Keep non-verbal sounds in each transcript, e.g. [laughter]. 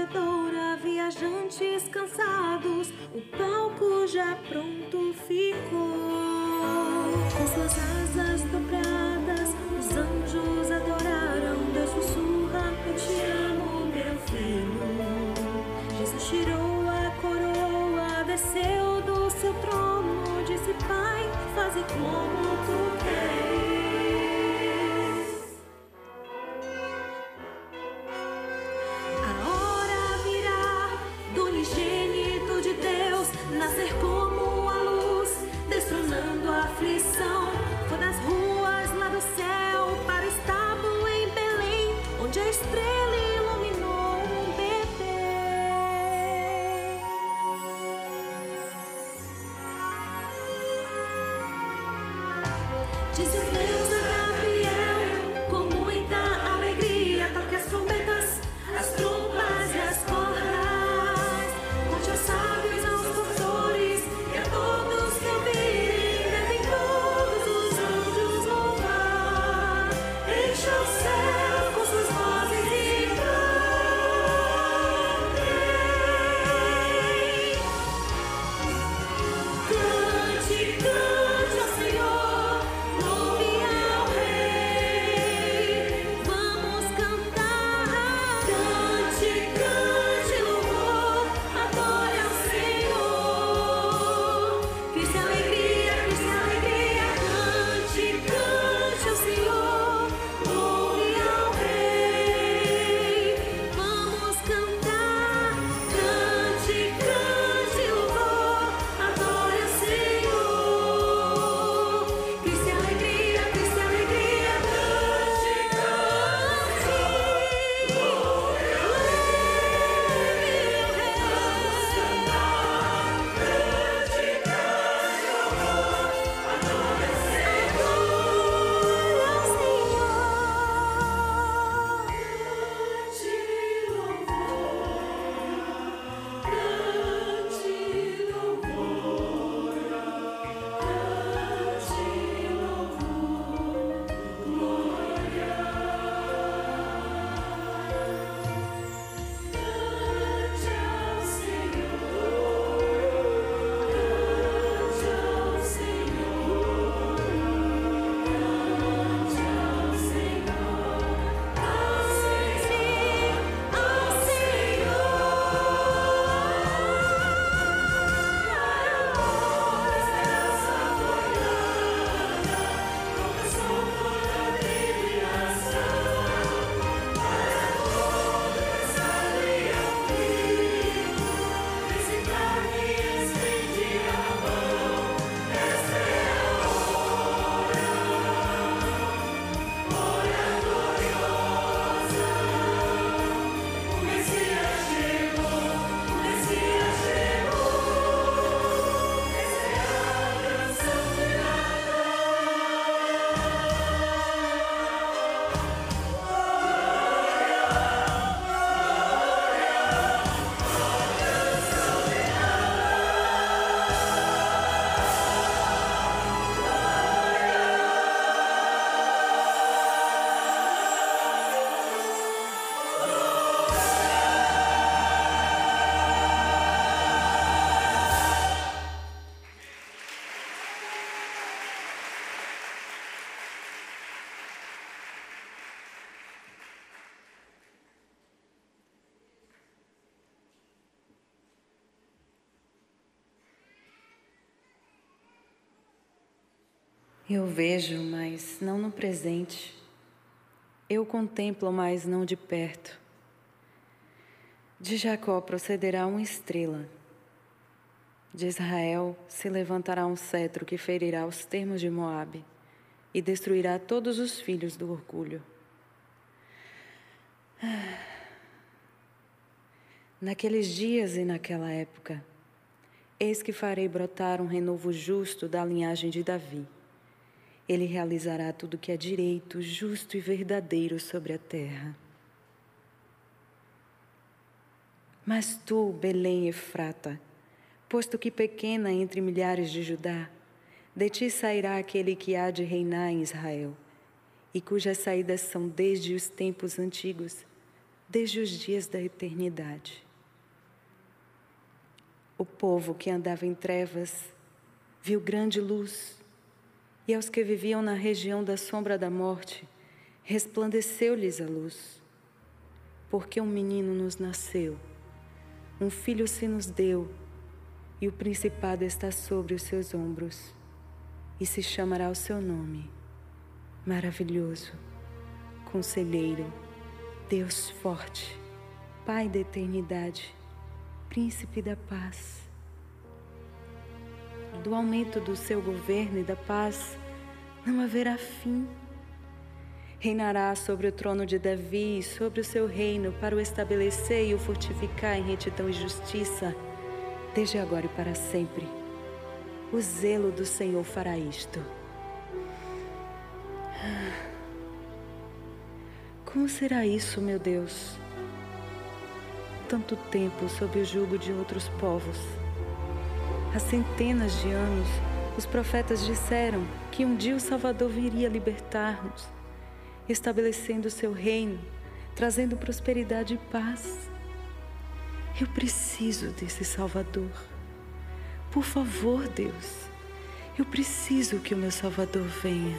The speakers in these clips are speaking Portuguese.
manjedoura, viajantes cansados, o palco já pronto ficou. Com suas asas do prédio. Eu vejo, mas não no presente. Eu contemplo, mas não de perto. De Jacó procederá uma estrela. De Israel se levantará um cetro que ferirá os termos de Moabe e destruirá todos os filhos do orgulho. Ah. Naqueles dias e naquela época, eis que farei brotar um renovo justo da linhagem de Davi. Ele realizará tudo o que é direito, justo e verdadeiro sobre a terra. Mas tu, Belém Efrata, posto que pequena entre milhares de Judá, de ti sairá aquele que há de reinar em Israel, e cujas saídas são desde os tempos antigos, desde os dias da eternidade. O povo que andava em trevas viu grande luz e aos que viviam na região da sombra da morte, resplandeceu-lhes a luz. Porque um menino nos nasceu, um filho se nos deu, e o principado está sobre os seus ombros e se chamará o seu nome. Maravilhoso, Conselheiro, Deus forte, Pai da eternidade, Príncipe da paz. Do aumento do seu governo e da paz não haverá fim. Reinará sobre o trono de Davi e sobre o seu reino para o estabelecer e o fortificar em retidão e justiça, desde agora e para sempre o zelo do Senhor fará isto. Como será isso, meu Deus? Tanto tempo sob o jugo de outros povos. Há centenas de anos, os profetas disseram que um dia o Salvador viria libertar-nos, estabelecendo o seu reino, trazendo prosperidade e paz. Eu preciso desse Salvador. Por favor, Deus, eu preciso que o meu Salvador venha.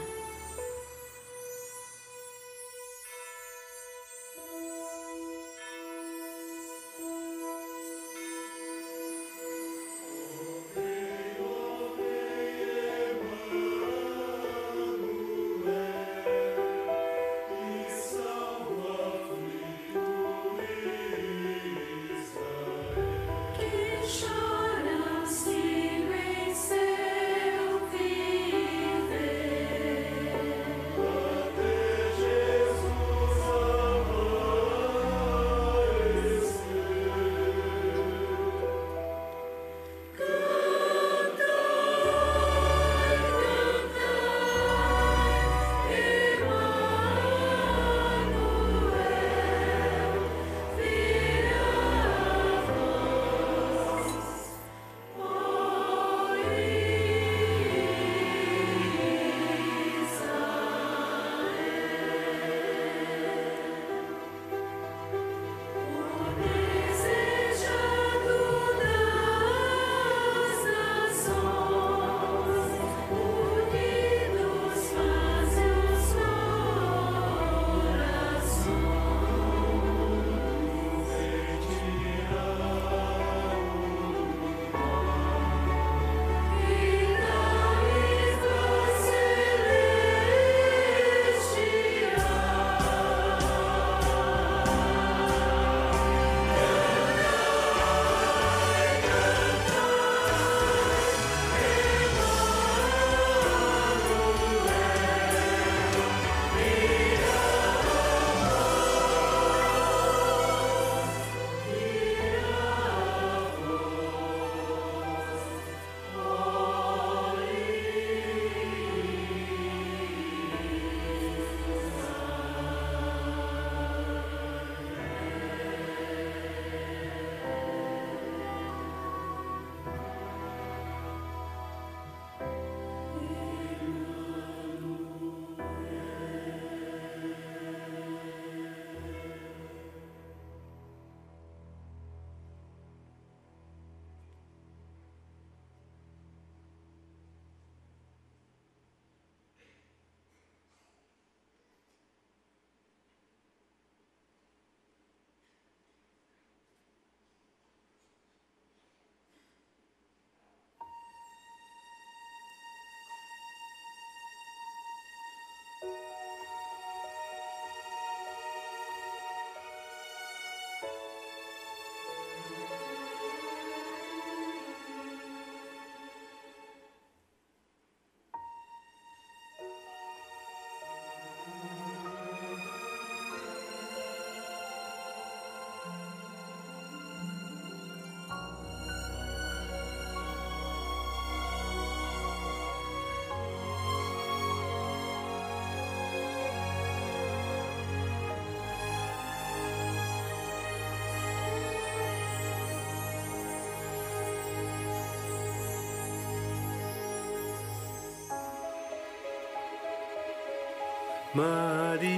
Maria,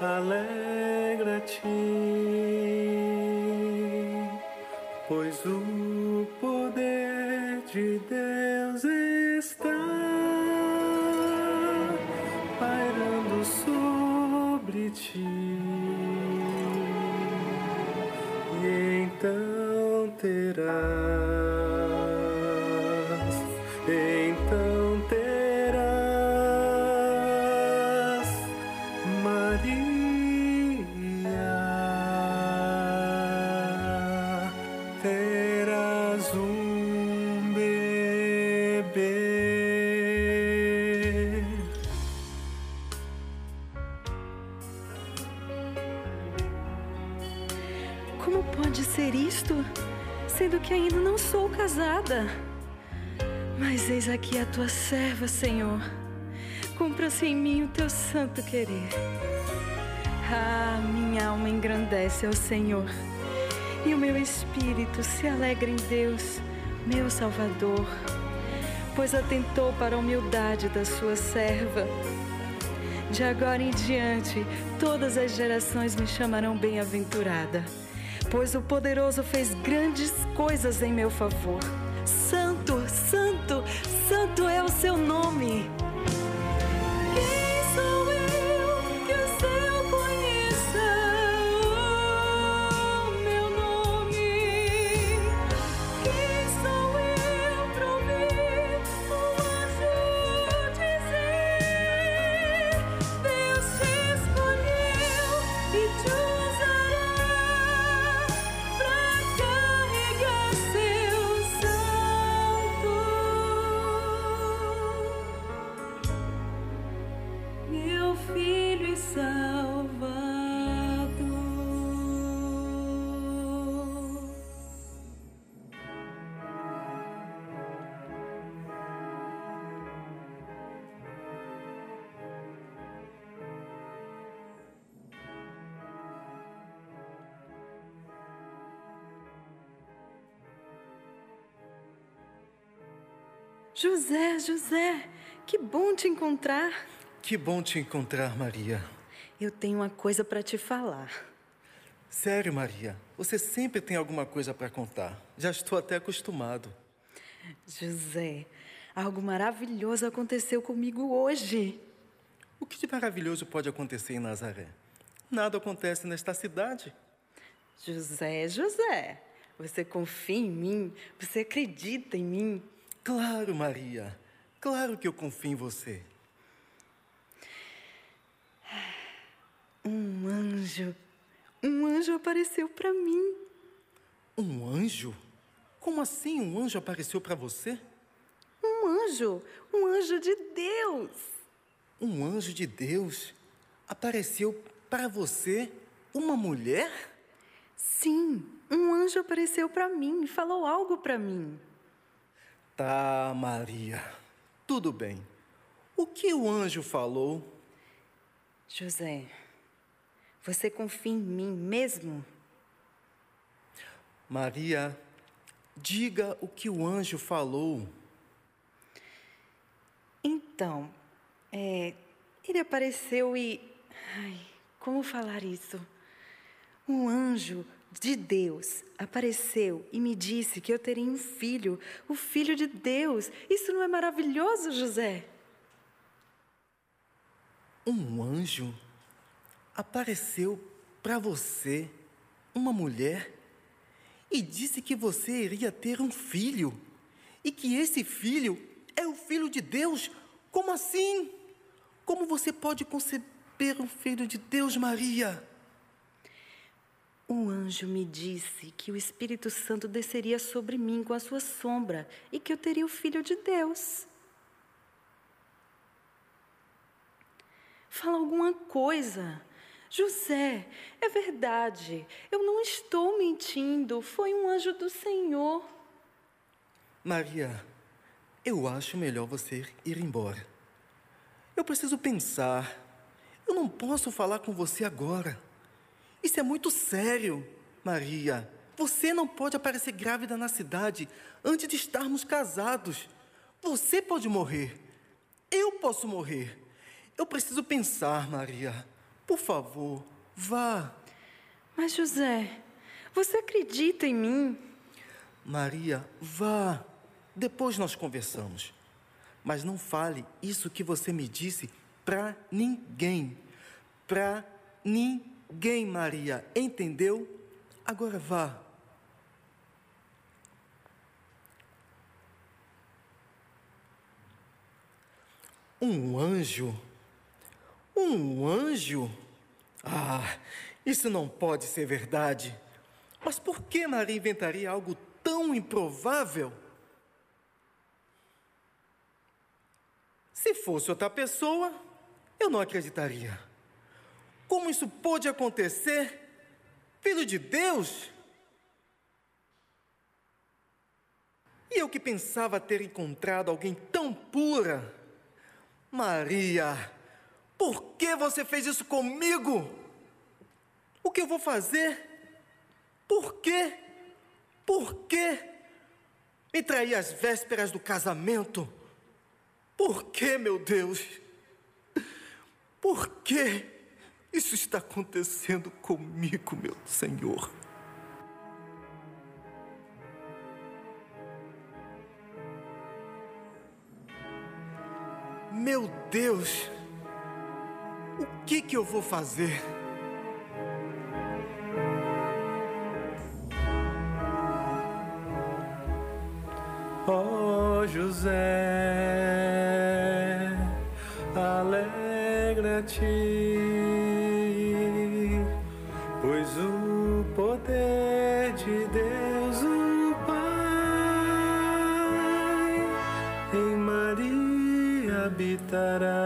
alegra-te, pois o poder de Deus está pairando sobre ti. E então terás. Que ainda não sou casada? Mas eis aqui a tua serva, Senhor. Cumpra-se em mim o teu santo querer. Ah, minha alma engrandece ao Senhor, e o meu espírito se alegra em Deus, meu Salvador, pois atentou para a humildade da sua serva. De agora em diante, todas as gerações me chamarão bem-aventurada, pois o poderoso fez grandes coisas em meu favor. José, José, que bom te encontrar. Que bom te encontrar, Maria. Eu tenho uma coisa para te falar. Sério, Maria, você sempre tem alguma coisa para contar. Já estou até acostumado. José, algo maravilhoso aconteceu comigo hoje. O que de maravilhoso pode acontecer em Nazaré? Nada acontece nesta cidade. José, José, você confia em mim? Você acredita em mim? Claro, Maria. Claro que eu confio em você. Um anjo, um anjo apareceu para mim. Um anjo? Como assim um anjo apareceu para você? Um anjo, um anjo de Deus. Um anjo de Deus apareceu para você, uma mulher? Sim, um anjo apareceu para mim e falou algo para mim. Tá, Maria. Tudo bem. O que o anjo falou? José, você confia em mim mesmo? Maria, diga o que o anjo falou. Então, é, ele apareceu e. Ai, como falar isso? Um anjo de Deus apareceu e me disse que eu teria um filho, o filho de Deus. Isso não é maravilhoso, José? Um anjo apareceu para você, uma mulher, e disse que você iria ter um filho e que esse filho é o filho de Deus. Como assim? Como você pode conceber um filho de Deus, Maria? Um anjo me disse que o Espírito Santo desceria sobre mim com a sua sombra e que eu teria o filho de Deus. Fala alguma coisa. José, é verdade. Eu não estou mentindo. Foi um anjo do Senhor. Maria, eu acho melhor você ir embora. Eu preciso pensar. Eu não posso falar com você agora. Isso é muito sério, Maria. Você não pode aparecer grávida na cidade antes de estarmos casados. Você pode morrer. Eu posso morrer. Eu preciso pensar, Maria. Por favor, vá. Mas, José, você acredita em mim? Maria, vá. Depois nós conversamos. Mas não fale isso que você me disse para ninguém. Para ninguém, Maria. Entendeu? Agora vá. Um anjo? Um anjo? Ah, isso não pode ser verdade. Mas por que Maria inventaria algo tão improvável? Se fosse outra pessoa, eu não acreditaria. Como isso pôde acontecer? Filho de Deus? E eu que pensava ter encontrado alguém tão pura. Maria, por que você fez isso comigo? O que eu vou fazer? Por quê? Por quê? Me trair às vésperas do casamento? Por que, meu Deus? Por que isso está acontecendo comigo, meu Senhor? Meu Deus, o que que eu vou fazer? Oh, José, alegra-te, da da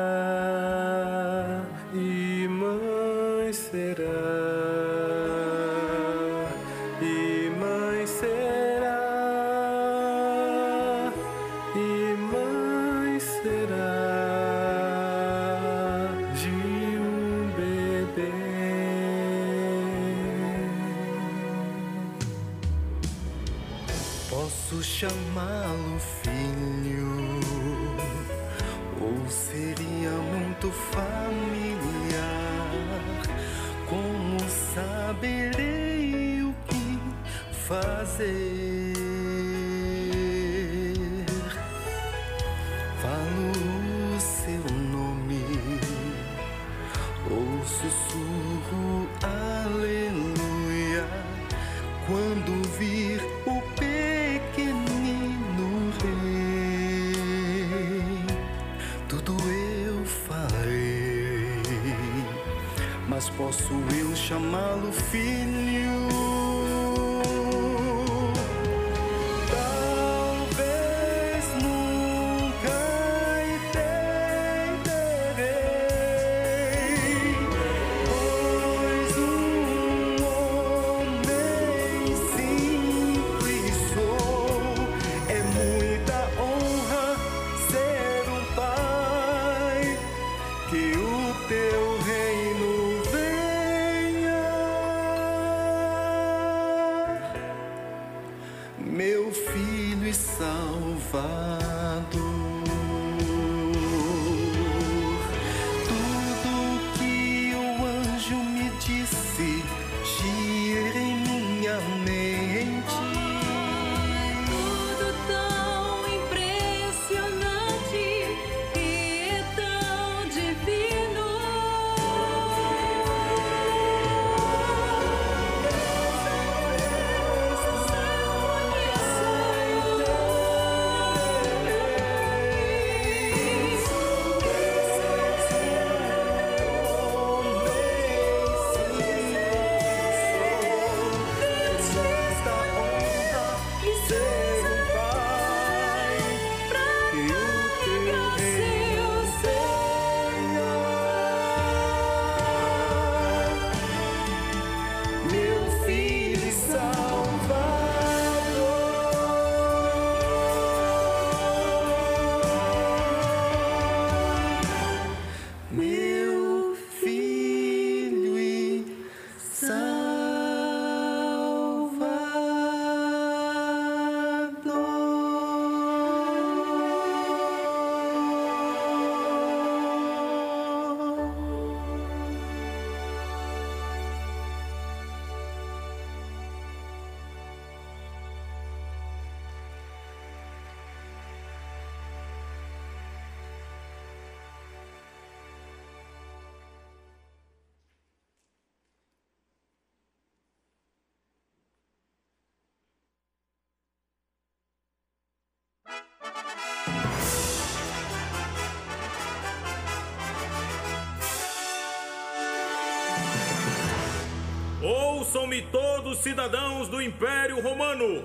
Ouçam-me todos cidadãos do Império Romano.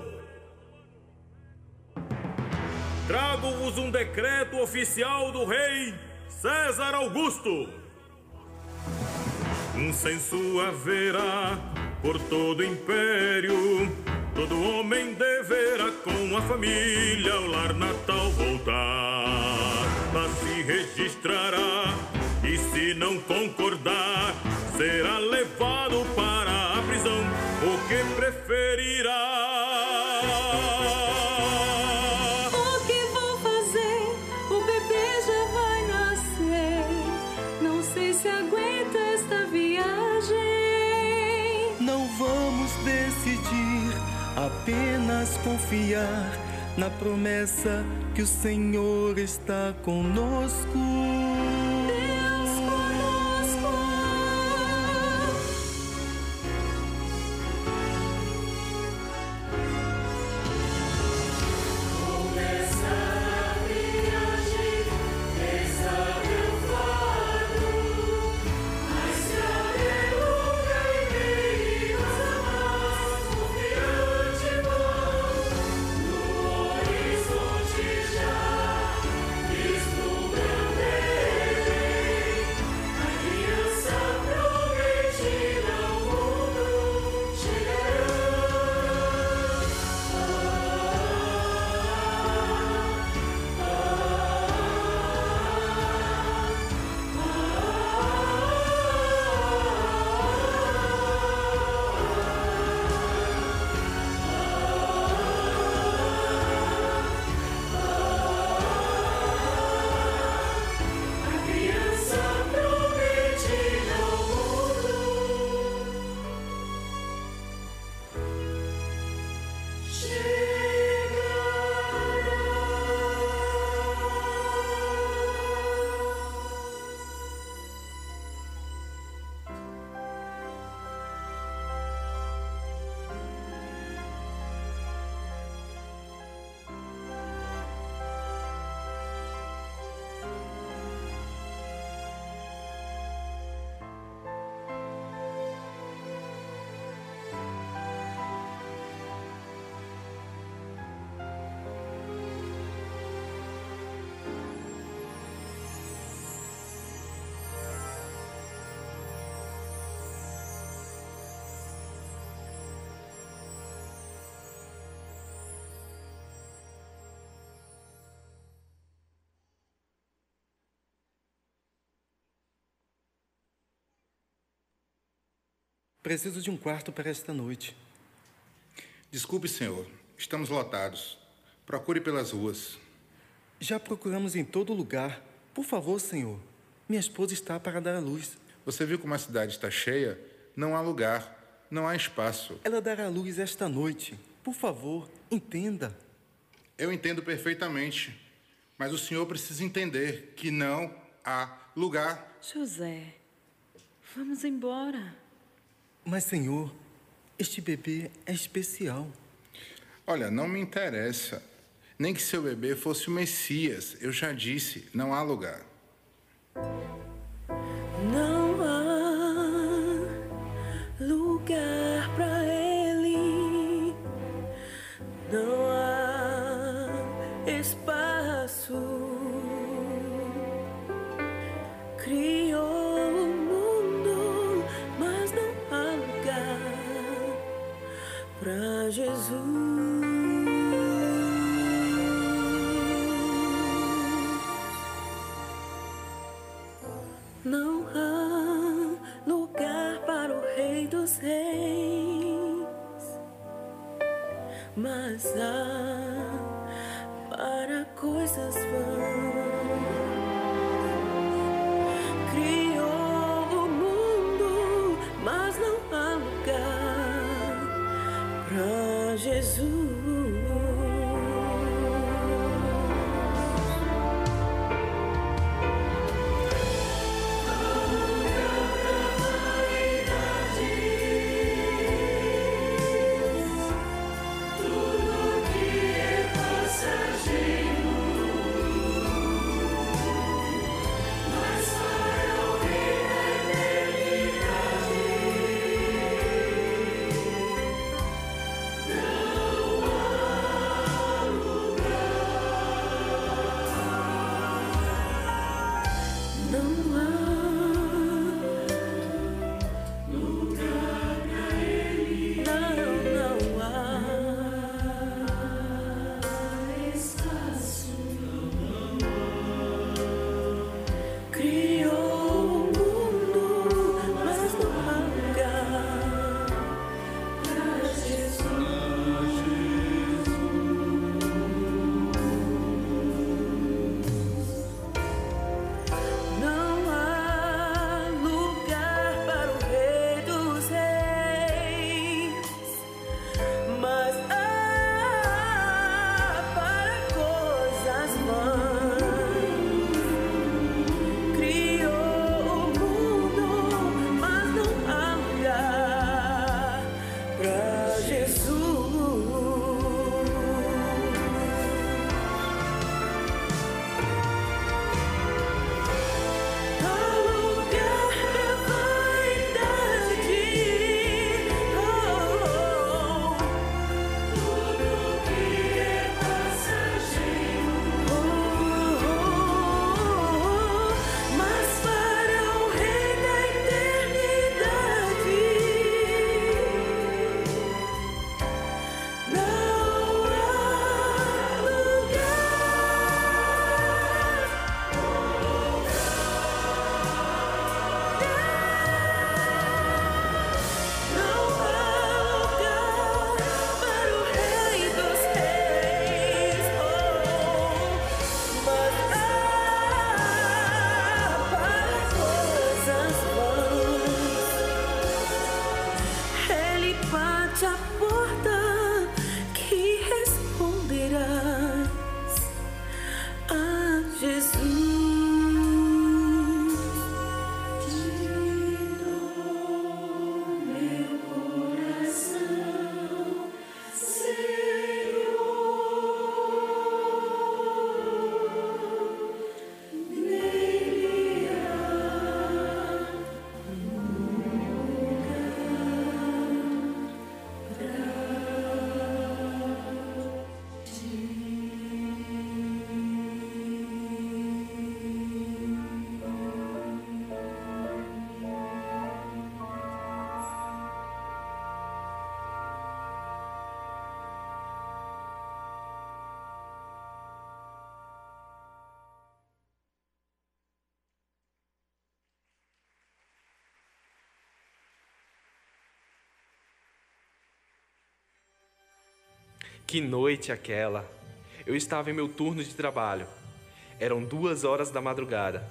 Trago-vos um decreto oficial do rei César Augusto. Um censo haverá por todo o império Todo homem deverá com a família ao lar natal voltar. Lá se registrará e se não concordar, será levado para a prisão. O que preferirá? Confiar na promessa que o Senhor está conosco. Preciso de um quarto para esta noite. Desculpe, senhor. Estamos lotados. Procure pelas ruas. Já procuramos em todo lugar. Por favor, senhor. Minha esposa está para dar à luz. Você viu como a cidade está cheia? Não há lugar. Não há espaço. Ela dará à luz esta noite. Por favor, entenda. Eu entendo perfeitamente. Mas o senhor precisa entender que não há lugar. José, vamos embora. Mas, senhor, este bebê é especial. Olha, não me interessa. Nem que seu bebê fosse o Messias. Eu já disse, não há lugar. Não Que noite aquela! Eu estava em meu turno de trabalho. Eram duas horas da madrugada.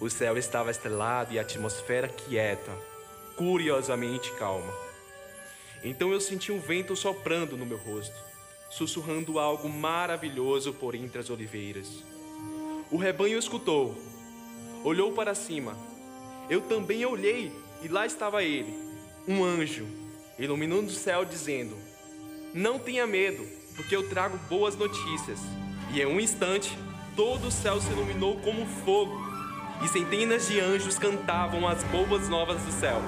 O céu estava estrelado e a atmosfera quieta, curiosamente calma. Então eu senti um vento soprando no meu rosto, sussurrando algo maravilhoso por entre as oliveiras. O rebanho escutou, olhou para cima. Eu também olhei e lá estava ele, um anjo, iluminando o céu, dizendo: Não tenha medo, porque eu trago boas notícias. E em um instante, todo o céu se iluminou como fogo, e centenas de anjos cantavam as boas novas do céu.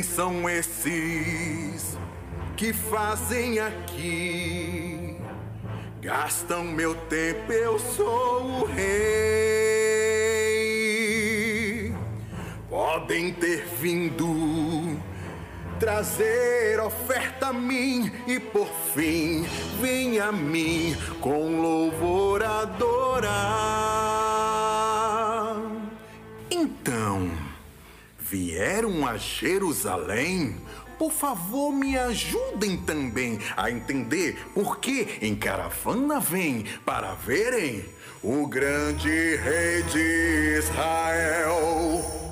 Homens são esses que fazem aqui? Gastam meu tempo, eu sou o rei. Podem ter vindo trazer oferta a mim e por fim vem a mim com louvor adorar. Vieram a Jerusalém? Por favor, me ajudem também a entender por que em caravana vem para verem o grande rei de Israel.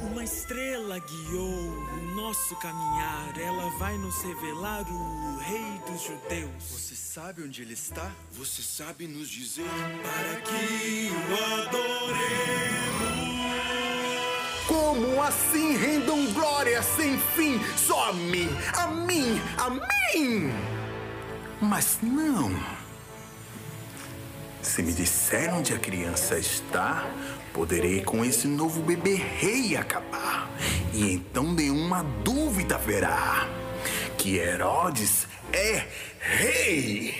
Uma estrela guiou o nosso caminhar, ela vai nos revelar o rei dos judeus. Você sabe onde ele está? Você sabe nos dizer? Para que o adoremos. Como assim rendam glória sem fim só a mim, a mim, a mim? Mas não. Se me disser onde a criança está, poderei com esse novo bebê rei acabar. E então nenhuma dúvida haverá que Herodes é rei.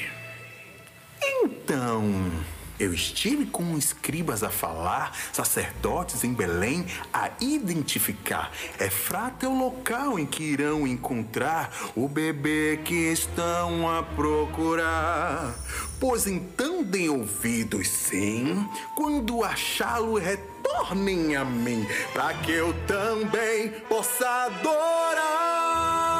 Então, eu estive com escribas a falar, sacerdotes em Belém a identificar. Efrata é o local em que irão encontrar o bebê que estão a procurar. Pois então deem ouvidos, sim, quando achá-lo retornem a mim, para que eu também possa adorar.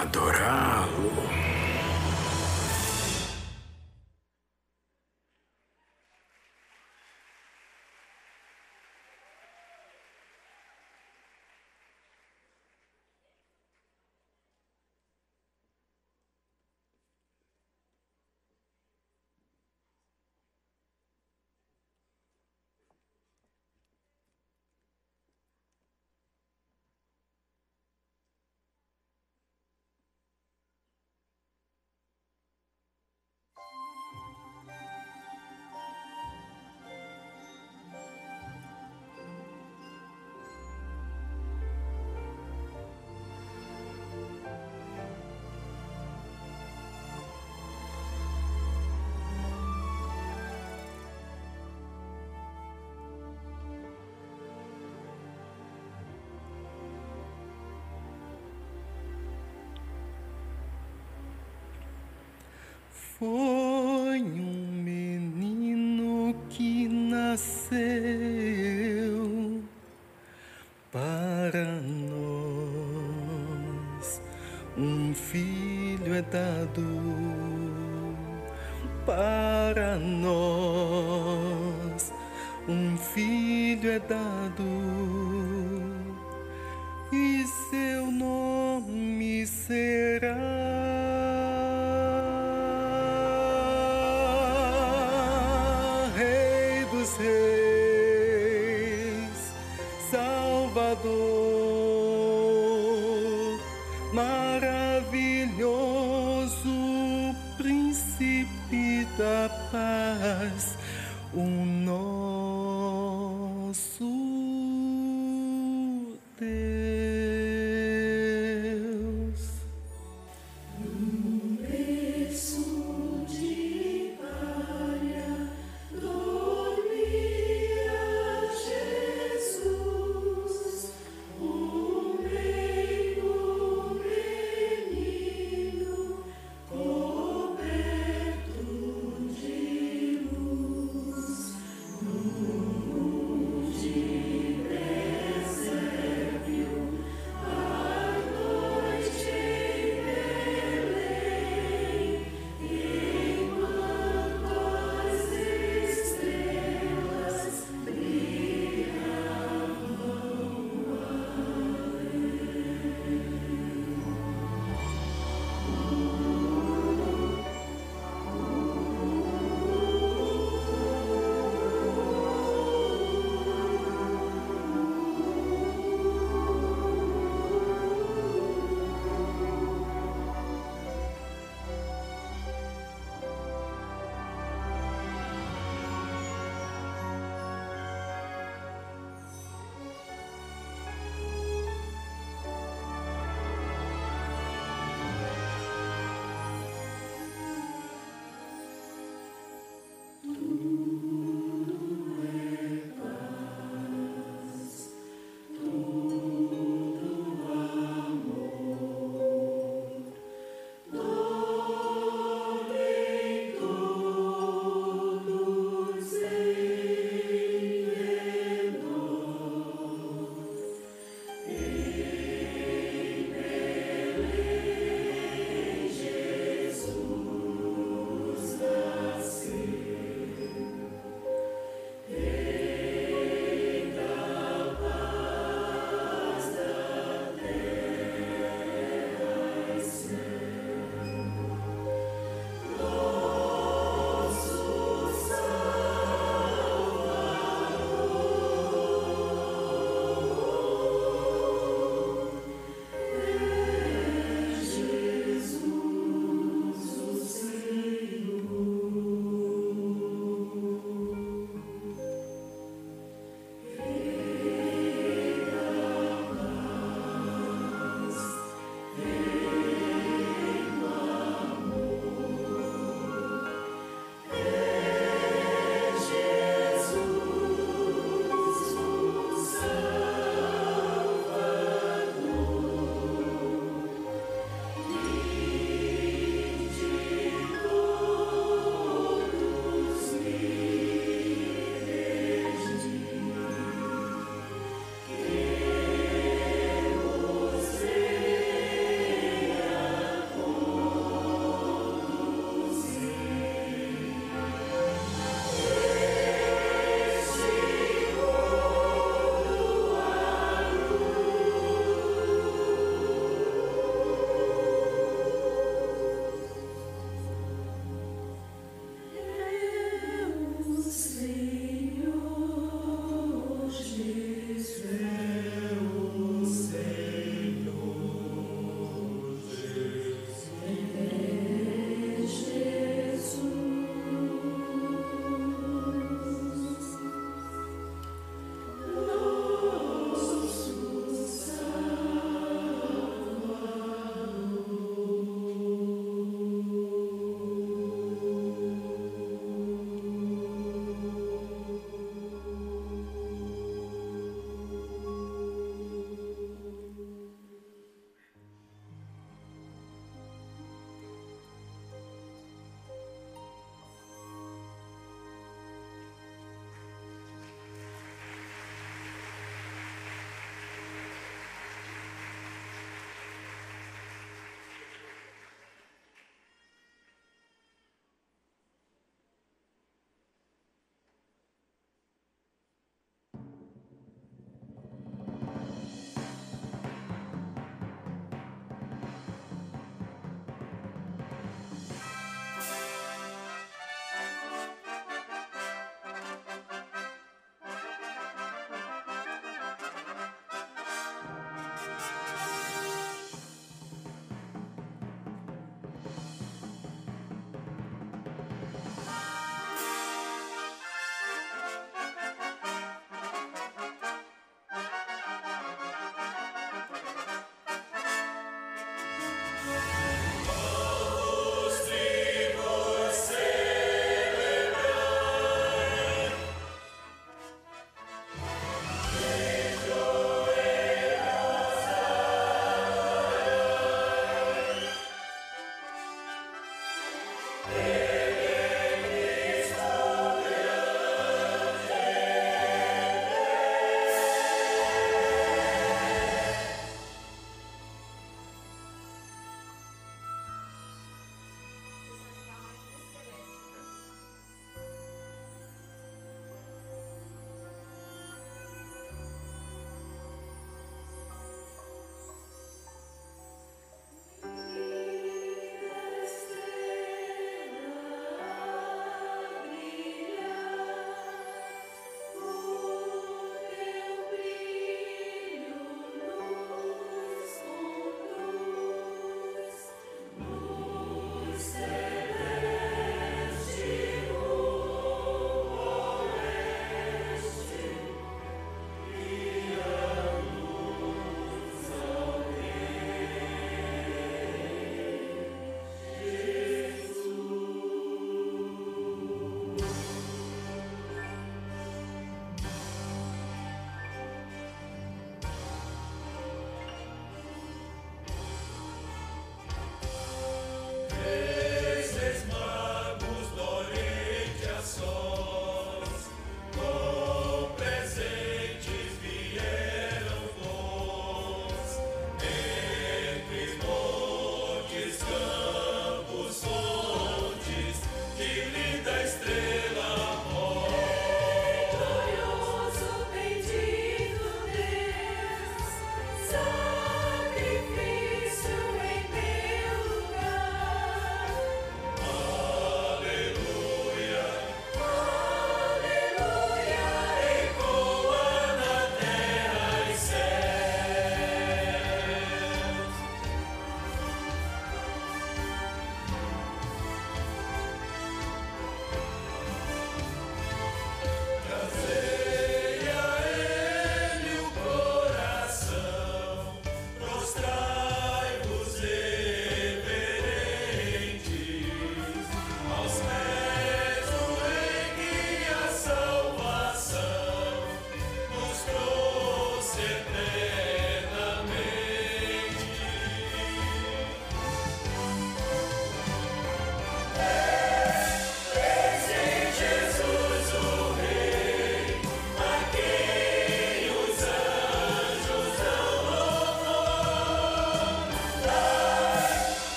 Adorá-lo. Foi um menino que nasceu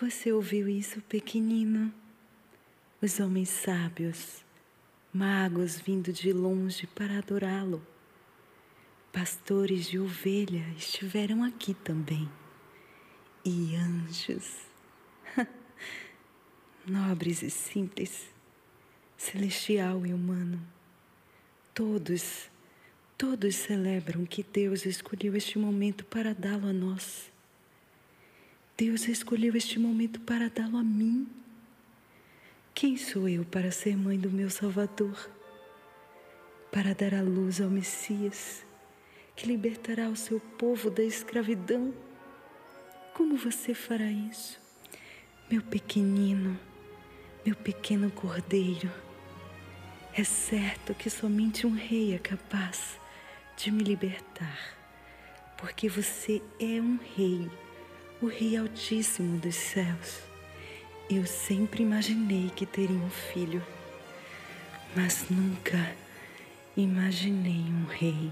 Você ouviu isso, pequenino? Os homens sábios, magos vindo de longe para adorá-lo. Pastores de ovelha estiveram aqui também. E anjos, [laughs] nobres e simples, celestial e humano, todos, todos celebram que Deus escolheu este momento para dá-lo a nós. Deus escolheu este momento para dá-lo a mim. Quem sou eu para ser mãe do meu Salvador? Para dar a luz ao Messias, que libertará o seu povo da escravidão? Como você fará isso? Meu pequenino, meu pequeno cordeiro, é certo que somente um rei é capaz de me libertar, porque você é um rei o Rei Altíssimo dos céus. Eu sempre imaginei que teria um filho, mas nunca imaginei um rei.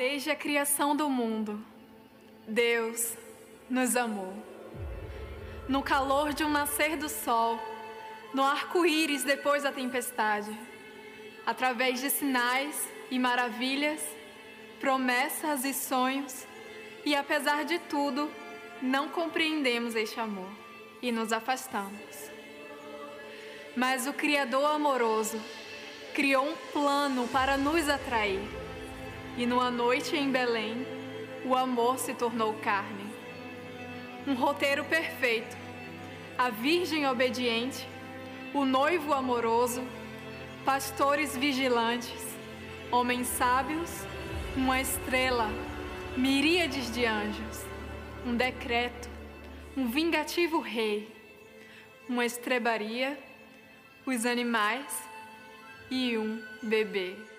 Desde a criação do mundo, Deus nos amou. No calor de um nascer do sol, no arco-íris depois da tempestade, através de sinais e maravilhas, promessas e sonhos, e apesar de tudo, não compreendemos este amor e nos afastamos. Mas o Criador amoroso criou um plano para nos atrair, e numa noite em Belém, o amor se tornou carne. Um roteiro perfeito, a Virgem obediente, o noivo amoroso, pastores vigilantes, homens sábios, uma estrela, miríades de anjos, um decreto, um vingativo rei, uma estrebaria, os animais e um bebê.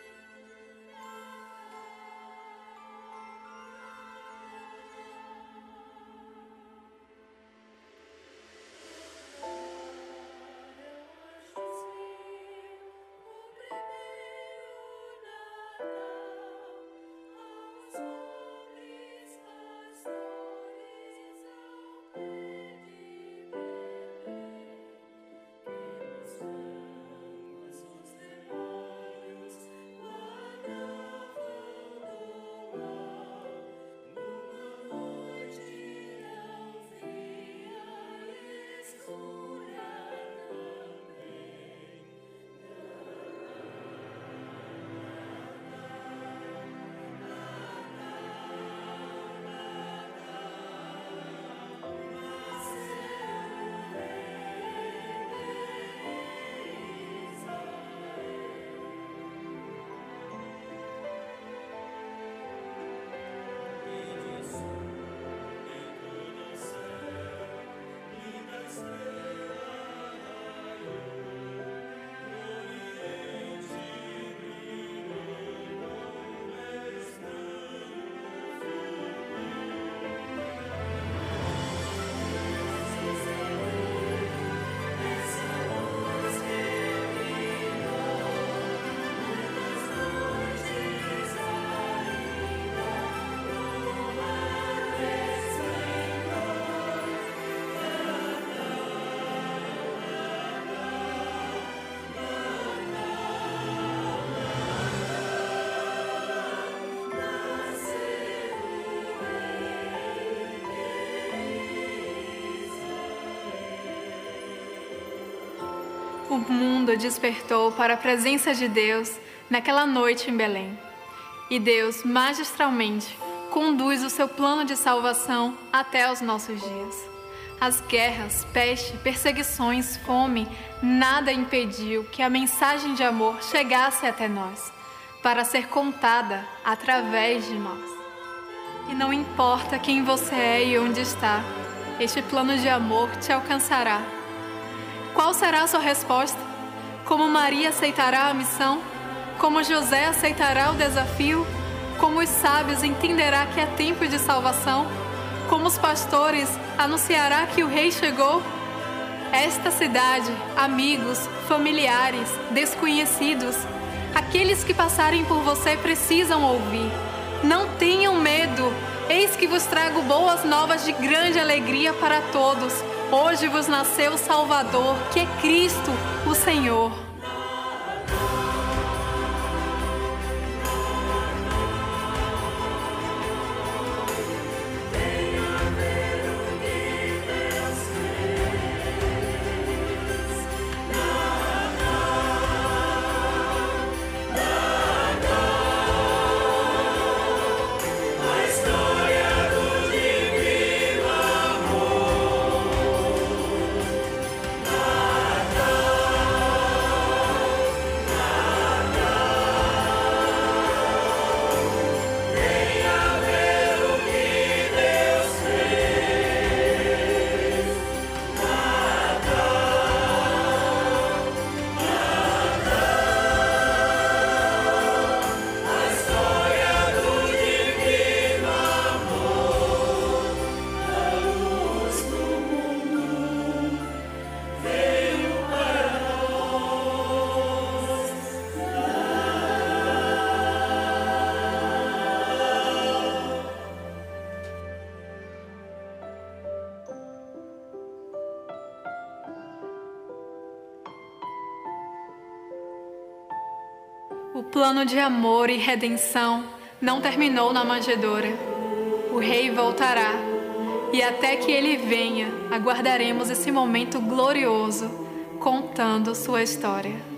Mundo despertou para a presença de Deus naquela noite em Belém. E Deus, magistralmente, conduz o seu plano de salvação até os nossos dias. As guerras, peste, perseguições, fome, nada impediu que a mensagem de amor chegasse até nós, para ser contada através de nós. E não importa quem você é e onde está, este plano de amor te alcançará qual será a sua resposta? Como Maria aceitará a missão? Como José aceitará o desafio? Como os sábios entenderá que é tempo de salvação? Como os pastores anunciará que o rei chegou? Esta cidade, amigos, familiares, desconhecidos, aqueles que passarem por você precisam ouvir. Não tenham medo, eis que vos trago boas novas de grande alegria para todos Hoje vos nasceu o Salvador, que é Cristo, o Senhor. Plano de amor e redenção não terminou na manjedoura. O Rei voltará e até que ele venha, aguardaremos esse momento glorioso contando sua história.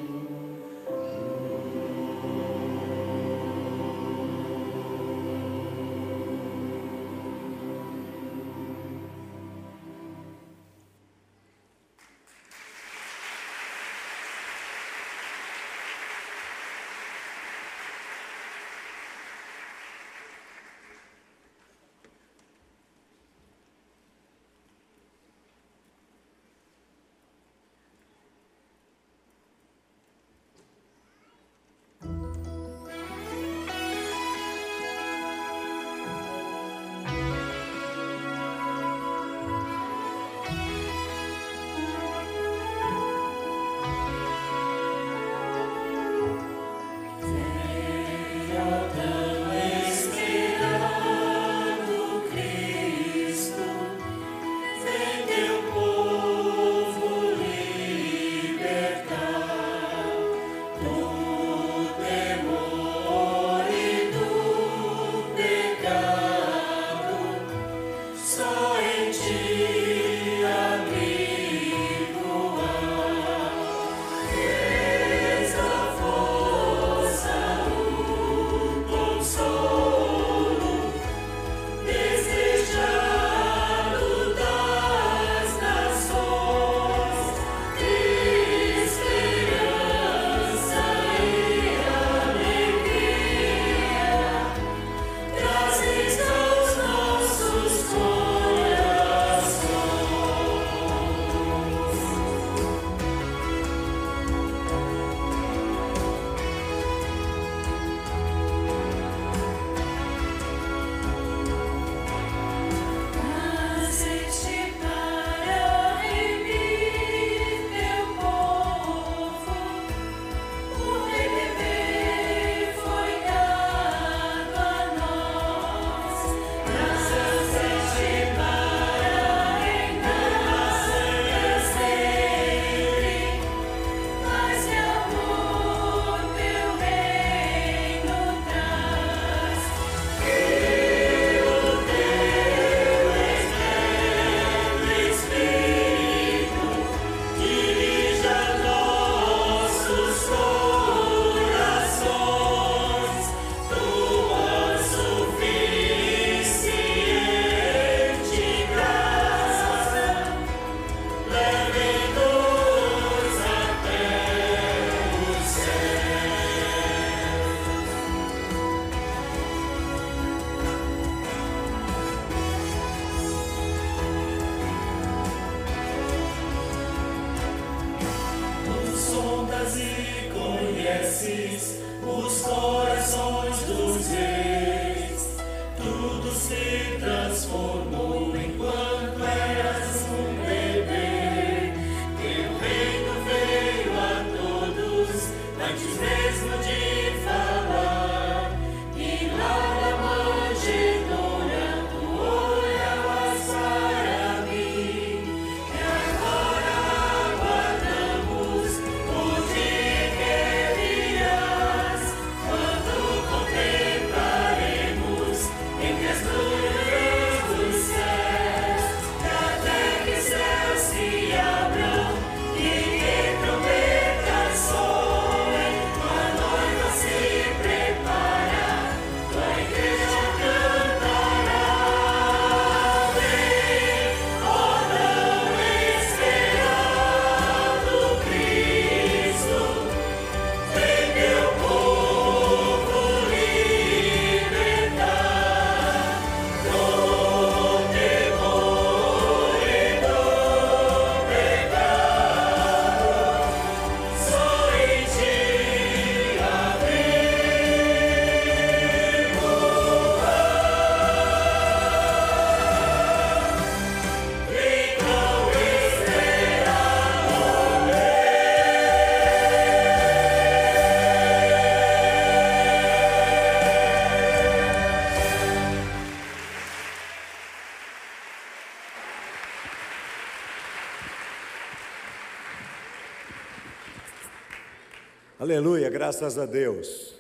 Aleluia, graças a Deus.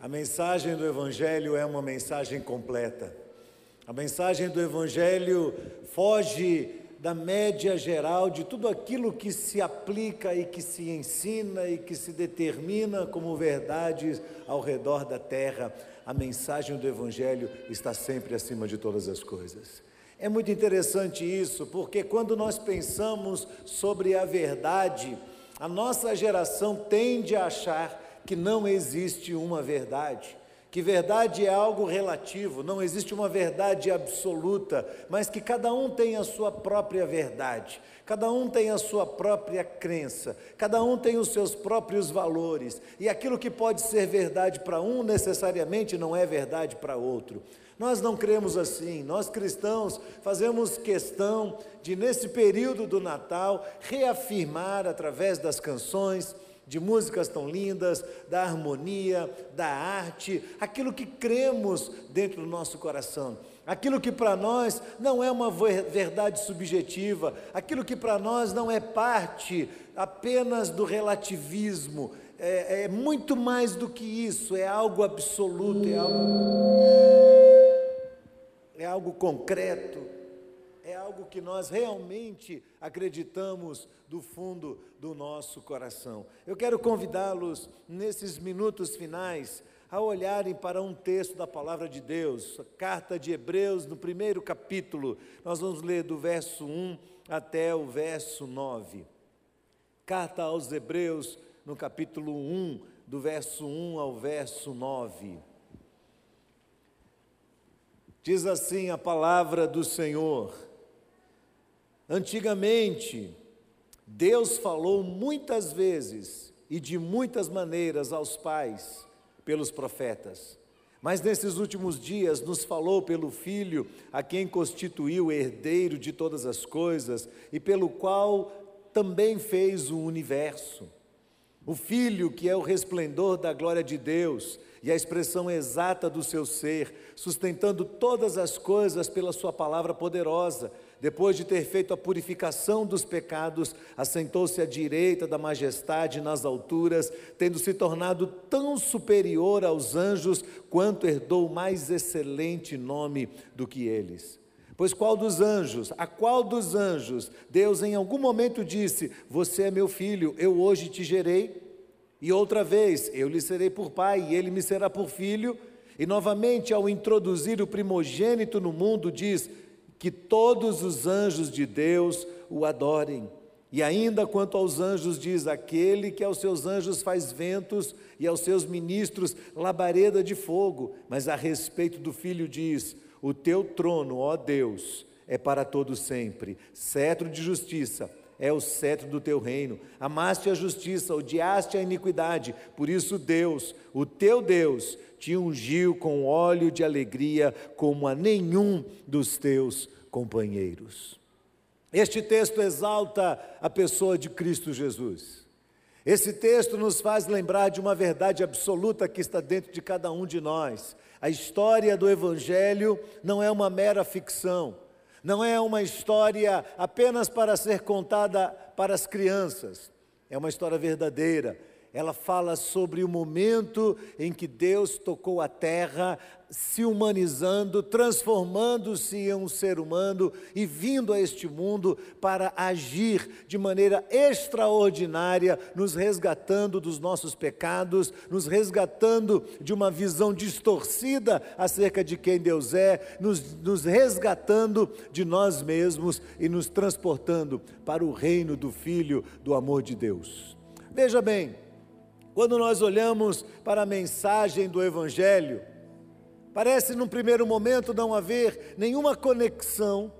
A mensagem do Evangelho é uma mensagem completa. A mensagem do Evangelho foge da média geral de tudo aquilo que se aplica e que se ensina e que se determina como verdades ao redor da terra. A mensagem do Evangelho está sempre acima de todas as coisas. É muito interessante isso, porque quando nós pensamos sobre a verdade, a nossa geração tende a achar que não existe uma verdade, que verdade é algo relativo, não existe uma verdade absoluta, mas que cada um tem a sua própria verdade, cada um tem a sua própria crença, cada um tem os seus próprios valores, e aquilo que pode ser verdade para um necessariamente não é verdade para outro. Nós não cremos assim, nós cristãos fazemos questão de, nesse período do Natal, reafirmar através das canções, de músicas tão lindas, da harmonia, da arte, aquilo que cremos dentro do nosso coração. Aquilo que para nós não é uma verdade subjetiva, aquilo que para nós não é parte apenas do relativismo, é, é, muito mais do que isso, é algo absoluto, é algo, é algo concreto, é algo que nós realmente acreditamos do fundo do nosso coração. Eu quero convidá-los, nesses minutos finais, a olharem para um texto da palavra de Deus, a carta de Hebreus, no primeiro capítulo, nós vamos ler do verso 1 até o verso 9. Carta aos Hebreus, no capítulo 1, do verso 1 ao verso 9. Diz assim a palavra do Senhor: Antigamente, Deus falou muitas vezes e de muitas maneiras aos pais pelos profetas. Mas nesses últimos dias nos falou pelo Filho, a quem constituiu herdeiro de todas as coisas e pelo qual também fez o universo. O Filho, que é o resplendor da glória de Deus e a expressão exata do seu ser, sustentando todas as coisas pela Sua palavra poderosa depois de ter feito a purificação dos pecados, assentou-se à direita da majestade nas alturas, tendo se tornado tão superior aos anjos quanto herdou mais excelente nome do que eles. Pois qual dos anjos, a qual dos anjos, Deus em algum momento disse: Você é meu filho, eu hoje te gerei? E outra vez, eu lhe serei por pai, e ele me será por filho? E novamente, ao introduzir o primogênito no mundo, diz: que todos os anjos de Deus o adorem. E ainda quanto aos anjos, diz: aquele que aos seus anjos faz ventos e aos seus ministros labareda de fogo. Mas a respeito do filho, diz: o teu trono, ó Deus, é para todo sempre, cetro de justiça é o cetro do teu reino. Amaste a justiça, odiaste a iniquidade. Por isso, Deus, o teu Deus, te ungiu com óleo de alegria, como a nenhum dos teus companheiros. Este texto exalta a pessoa de Cristo Jesus. Esse texto nos faz lembrar de uma verdade absoluta que está dentro de cada um de nós. A história do Evangelho não é uma mera ficção não é uma história apenas para ser contada para as crianças, é uma história verdadeira. Ela fala sobre o momento em que Deus tocou a terra se humanizando, transformando-se em um ser humano e vindo a este mundo para agir de maneira extraordinária, nos resgatando dos nossos pecados, nos resgatando de uma visão distorcida acerca de quem Deus é, nos, nos resgatando de nós mesmos e nos transportando para o reino do Filho do amor de Deus. Veja bem, quando nós olhamos para a mensagem do Evangelho, Parece, num primeiro momento, não haver nenhuma conexão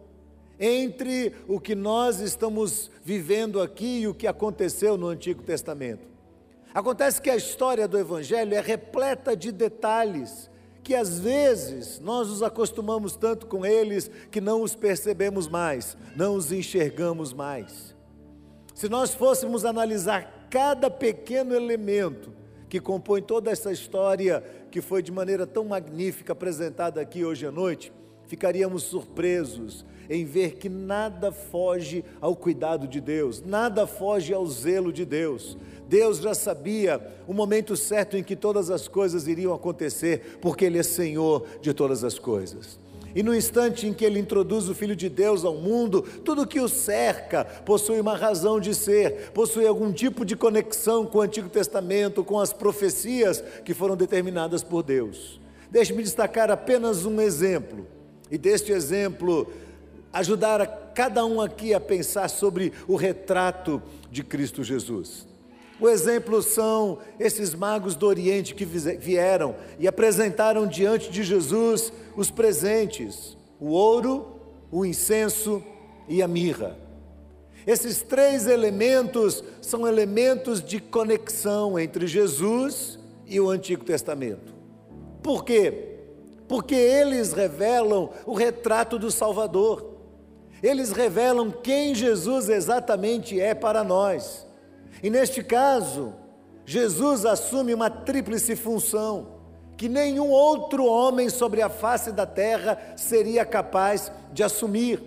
entre o que nós estamos vivendo aqui e o que aconteceu no Antigo Testamento. Acontece que a história do Evangelho é repleta de detalhes que às vezes nós nos acostumamos tanto com eles que não os percebemos mais, não os enxergamos mais. Se nós fôssemos analisar cada pequeno elemento que compõe toda essa história que foi de maneira tão magnífica apresentada aqui hoje à noite, ficaríamos surpresos em ver que nada foge ao cuidado de Deus, nada foge ao zelo de Deus. Deus já sabia o momento certo em que todas as coisas iriam acontecer, porque Ele é Senhor de todas as coisas. E no instante em que ele introduz o Filho de Deus ao mundo, tudo que o cerca possui uma razão de ser, possui algum tipo de conexão com o Antigo Testamento, com as profecias que foram determinadas por Deus. Deixe-me destacar apenas um exemplo, e deste exemplo ajudar a cada um aqui a pensar sobre o retrato de Cristo Jesus. O exemplo são esses magos do Oriente que vieram e apresentaram diante de Jesus os presentes: o ouro, o incenso e a mirra. Esses três elementos são elementos de conexão entre Jesus e o Antigo Testamento. Por quê? Porque eles revelam o retrato do Salvador. Eles revelam quem Jesus exatamente é para nós. E neste caso, Jesus assume uma tríplice função que nenhum outro homem sobre a face da terra seria capaz de assumir.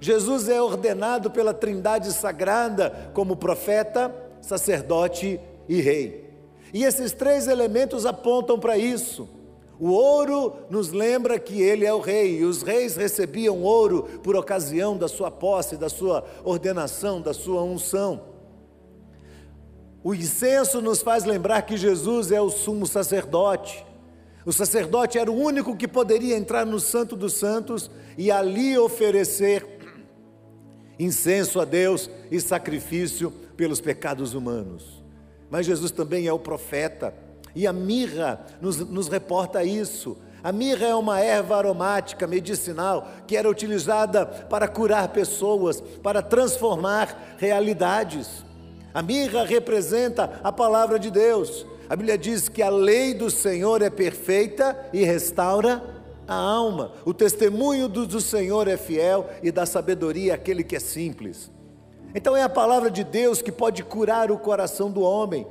Jesus é ordenado pela Trindade Sagrada como profeta, sacerdote e rei. E esses três elementos apontam para isso. O ouro nos lembra que ele é o rei, e os reis recebiam ouro por ocasião da sua posse, da sua ordenação, da sua unção. O incenso nos faz lembrar que Jesus é o sumo sacerdote. O sacerdote era o único que poderia entrar no Santo dos Santos e ali oferecer incenso a Deus e sacrifício pelos pecados humanos. Mas Jesus também é o profeta, e a mirra nos, nos reporta isso. A mirra é uma erva aromática medicinal que era utilizada para curar pessoas, para transformar realidades. A mirra representa a palavra de Deus. A Bíblia diz que a lei do Senhor é perfeita e restaura a alma. O testemunho do, do Senhor é fiel e da sabedoria aquele que é simples. Então é a palavra de Deus que pode curar o coração do homem.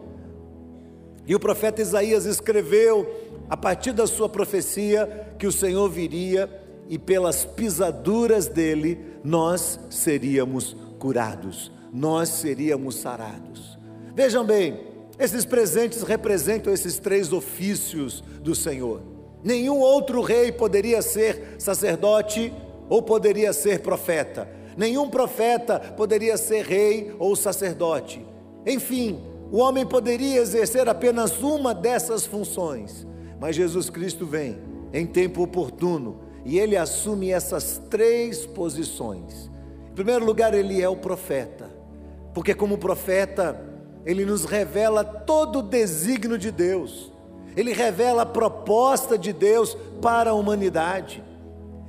E o profeta Isaías escreveu, a partir da sua profecia, que o Senhor viria e pelas pisaduras dele nós seríamos curados nós seríamos sarados. Vejam bem, esses presentes representam esses três ofícios do Senhor. Nenhum outro rei poderia ser sacerdote ou poderia ser profeta. Nenhum profeta poderia ser rei ou sacerdote. Enfim, o homem poderia exercer apenas uma dessas funções. Mas Jesus Cristo vem em tempo oportuno e ele assume essas três posições. Em primeiro lugar, ele é o profeta porque, como profeta, ele nos revela todo o desígnio de Deus, ele revela a proposta de Deus para a humanidade,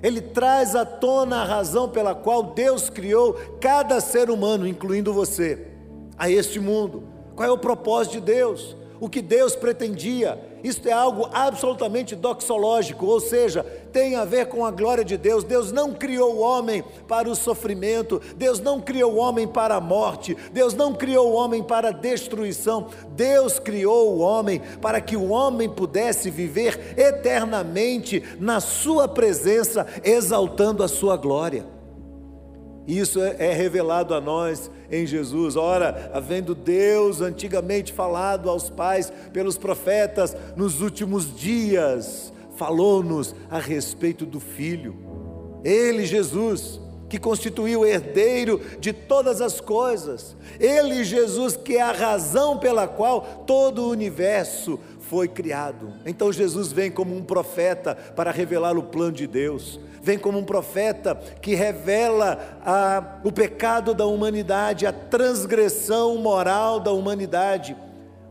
ele traz à tona a razão pela qual Deus criou cada ser humano, incluindo você, a este mundo. Qual é o propósito de Deus? O que Deus pretendia? Isto é algo absolutamente doxológico, ou seja, tem a ver com a glória de Deus. Deus não criou o homem para o sofrimento, Deus não criou o homem para a morte, Deus não criou o homem para a destruição. Deus criou o homem para que o homem pudesse viver eternamente na sua presença, exaltando a sua glória. Isso é, é revelado a nós em Jesus. Ora, havendo Deus antigamente falado aos pais pelos profetas, nos últimos dias falou-nos a respeito do Filho. Ele, Jesus, que constituiu o herdeiro de todas as coisas. Ele, Jesus, que é a razão pela qual todo o universo foi criado. Então Jesus vem como um profeta para revelar o plano de Deus vem como um profeta que revela a, o pecado da humanidade, a transgressão moral da humanidade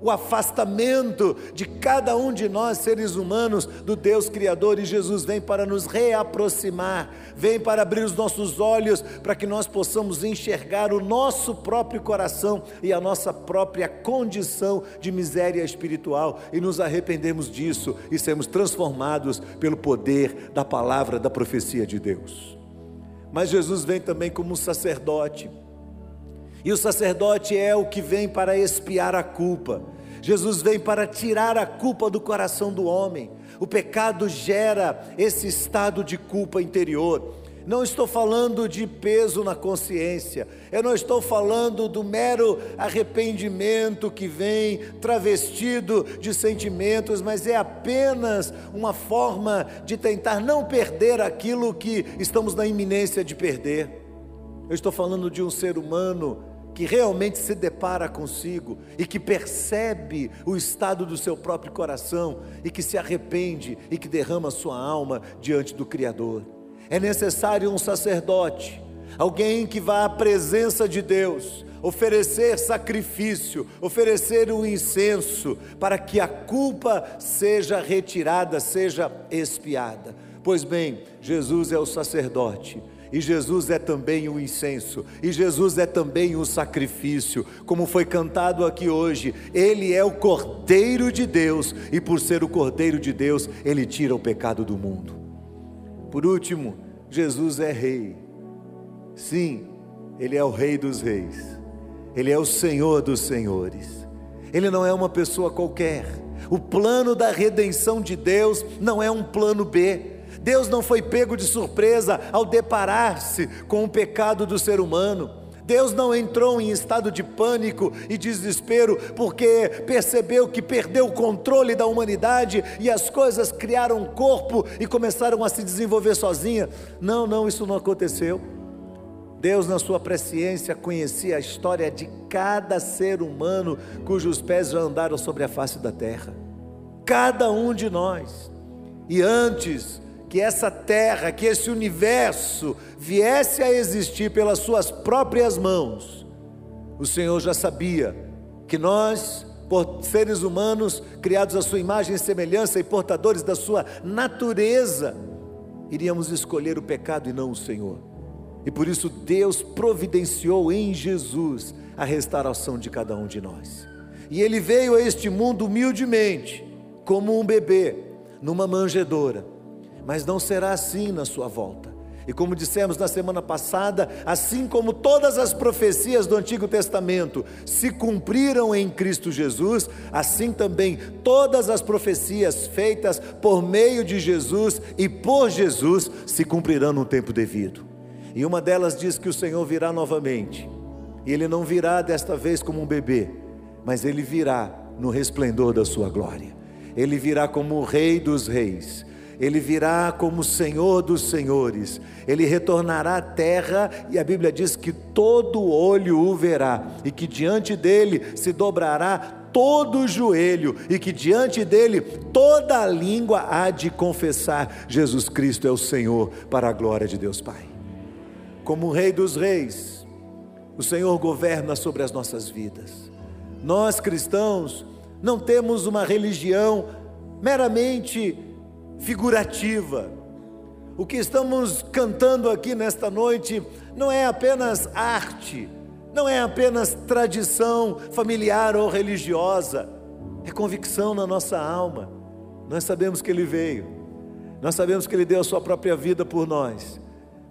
o afastamento de cada um de nós, seres humanos, do Deus Criador, e Jesus vem para nos reaproximar, vem para abrir os nossos olhos, para que nós possamos enxergar o nosso próprio coração e a nossa própria condição de miséria espiritual e nos arrependemos disso e sermos transformados pelo poder da palavra da profecia de Deus. Mas Jesus vem também como um sacerdote. E o sacerdote é o que vem para expiar a culpa. Jesus vem para tirar a culpa do coração do homem. O pecado gera esse estado de culpa interior. Não estou falando de peso na consciência, eu não estou falando do mero arrependimento que vem travestido de sentimentos, mas é apenas uma forma de tentar não perder aquilo que estamos na iminência de perder. Eu estou falando de um ser humano que realmente se depara consigo e que percebe o estado do seu próprio coração e que se arrepende e que derrama sua alma diante do Criador. É necessário um sacerdote, alguém que vá à presença de Deus, oferecer sacrifício, oferecer um incenso, para que a culpa seja retirada, seja expiada. Pois bem, Jesus é o sacerdote e Jesus é também o incenso, e Jesus é também o sacrifício, como foi cantado aqui hoje. Ele é o Cordeiro de Deus, e por ser o Cordeiro de Deus, ele tira o pecado do mundo. Por último, Jesus é Rei. Sim, Ele é o Rei dos Reis, Ele é o Senhor dos Senhores, Ele não é uma pessoa qualquer. O plano da redenção de Deus não é um plano B. Deus não foi pego de surpresa ao deparar-se com o pecado do ser humano. Deus não entrou em estado de pânico e desespero porque percebeu que perdeu o controle da humanidade e as coisas criaram corpo e começaram a se desenvolver sozinha. Não, não, isso não aconteceu. Deus, na sua presciência, conhecia a história de cada ser humano cujos pés já andaram sobre a face da terra. Cada um de nós. E antes que essa terra, que esse universo viesse a existir pelas suas próprias mãos, o Senhor já sabia que nós, por seres humanos criados à sua imagem e semelhança e portadores da sua natureza, iríamos escolher o pecado e não o Senhor. E por isso Deus providenciou em Jesus a restauração de cada um de nós. E ele veio a este mundo humildemente, como um bebê, numa manjedoura mas não será assim na sua volta. E como dissemos na semana passada, assim como todas as profecias do Antigo Testamento se cumpriram em Cristo Jesus, assim também todas as profecias feitas por meio de Jesus e por Jesus se cumprirão no tempo devido. E uma delas diz que o Senhor virá novamente. E ele não virá desta vez como um bebê, mas ele virá no resplendor da sua glória. Ele virá como o Rei dos Reis ele virá como Senhor dos Senhores, ele retornará à terra e a Bíblia diz que todo olho o verá e que diante dele se dobrará todo o joelho e que diante dele toda língua há de confessar: Jesus Cristo é o Senhor, para a glória de Deus Pai. Como Rei dos Reis, o Senhor governa sobre as nossas vidas. Nós cristãos não temos uma religião meramente figurativa. O que estamos cantando aqui nesta noite não é apenas arte, não é apenas tradição familiar ou religiosa, é convicção na nossa alma. Nós sabemos que Ele veio, nós sabemos que Ele deu a Sua própria vida por nós,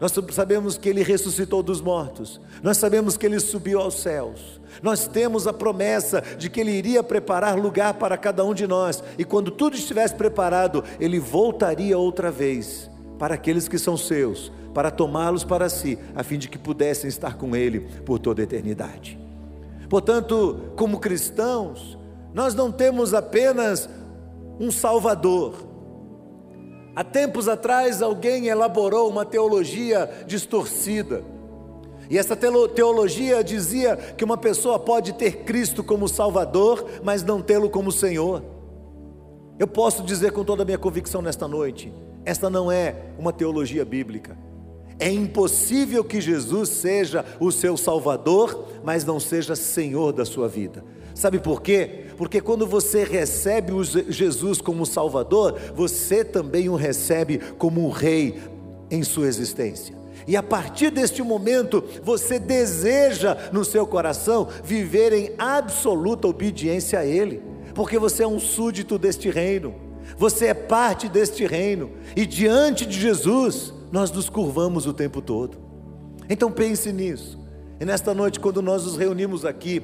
nós sabemos que Ele ressuscitou dos mortos, nós sabemos que Ele subiu aos céus, nós temos a promessa de que Ele iria preparar lugar para cada um de nós, e quando tudo estivesse preparado, Ele voltaria outra vez para aqueles que são seus, para tomá-los para si, a fim de que pudessem estar com Ele por toda a eternidade. Portanto, como cristãos, nós não temos apenas um Salvador. Há tempos atrás, alguém elaborou uma teologia distorcida e essa teologia dizia que uma pessoa pode ter Cristo como Salvador, mas não tê-lo como Senhor. Eu posso dizer com toda a minha convicção nesta noite: esta não é uma teologia bíblica. É impossível que Jesus seja o seu Salvador, mas não seja Senhor da sua vida. Sabe por quê? Porque quando você recebe Jesus como Salvador, você também o recebe como um Rei em sua existência. E a partir deste momento, você deseja no seu coração viver em absoluta obediência a Ele, porque você é um súdito deste reino, você é parte deste reino, e diante de Jesus, nós nos curvamos o tempo todo. Então pense nisso. E nesta noite, quando nós nos reunimos aqui,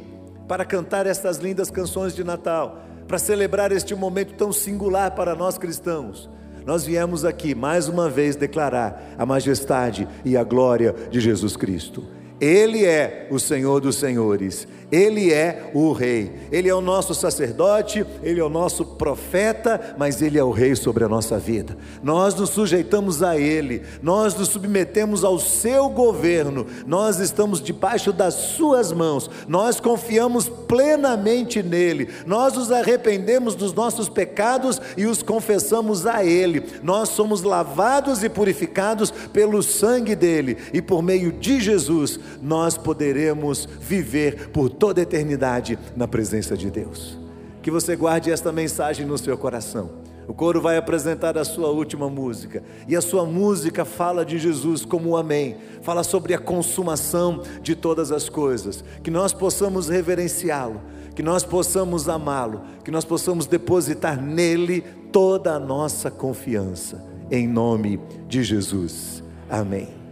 para cantar estas lindas canções de Natal, para celebrar este momento tão singular para nós cristãos. Nós viemos aqui mais uma vez declarar a majestade e a glória de Jesus Cristo. Ele é o Senhor dos Senhores, Ele é o Rei, Ele é o nosso sacerdote, Ele é o nosso profeta, mas Ele é o Rei sobre a nossa vida. Nós nos sujeitamos a Ele, nós nos submetemos ao Seu governo, nós estamos debaixo das Suas mãos, nós confiamos plenamente nele, nós nos arrependemos dos nossos pecados e os confessamos a Ele, nós somos lavados e purificados pelo sangue dele e por meio de Jesus nós poderemos viver por toda a eternidade na presença de Deus. Que você guarde esta mensagem no seu coração. O coro vai apresentar a sua última música, e a sua música fala de Jesus como o Amém, fala sobre a consumação de todas as coisas, que nós possamos reverenciá-lo, que nós possamos amá-lo, que nós possamos depositar nele toda a nossa confiança, em nome de Jesus. Amém.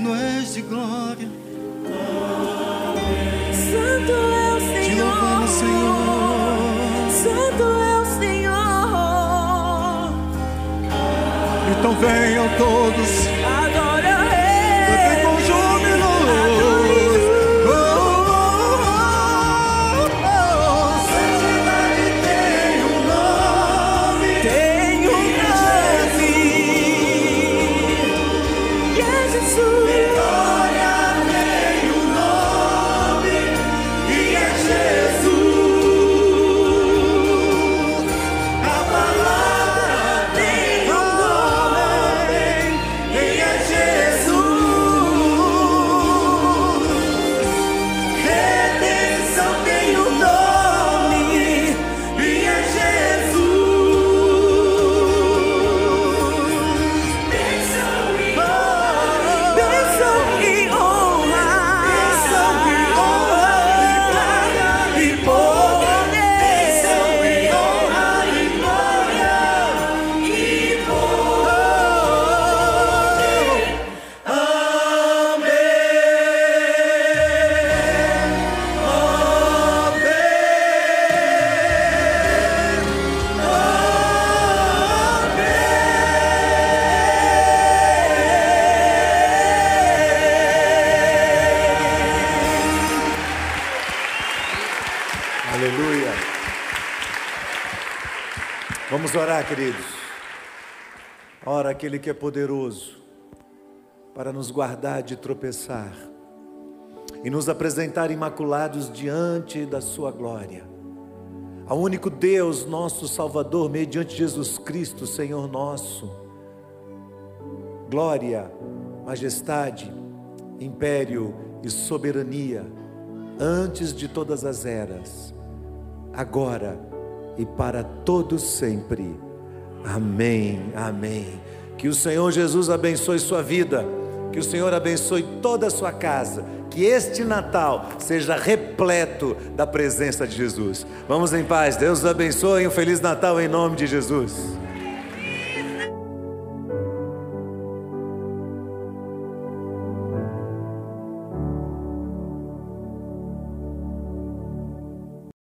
Digno és de glória. Santo é o Senhor. Te louvamos, Senhor. Santo é o Senhor. Então venham todos. Orar, queridos. Ora, aquele que é poderoso para nos guardar de tropeçar e nos apresentar imaculados diante da Sua glória. Ao único Deus, nosso Salvador, mediante Jesus Cristo, Senhor nosso. Glória, majestade, império e soberania antes de todas as eras, agora e para todos sempre. Amém, amém. Que o Senhor Jesus abençoe sua vida, que o Senhor abençoe toda a sua casa, que este Natal seja repleto da presença de Jesus. Vamos em paz, Deus abençoe, um Feliz Natal em nome de Jesus.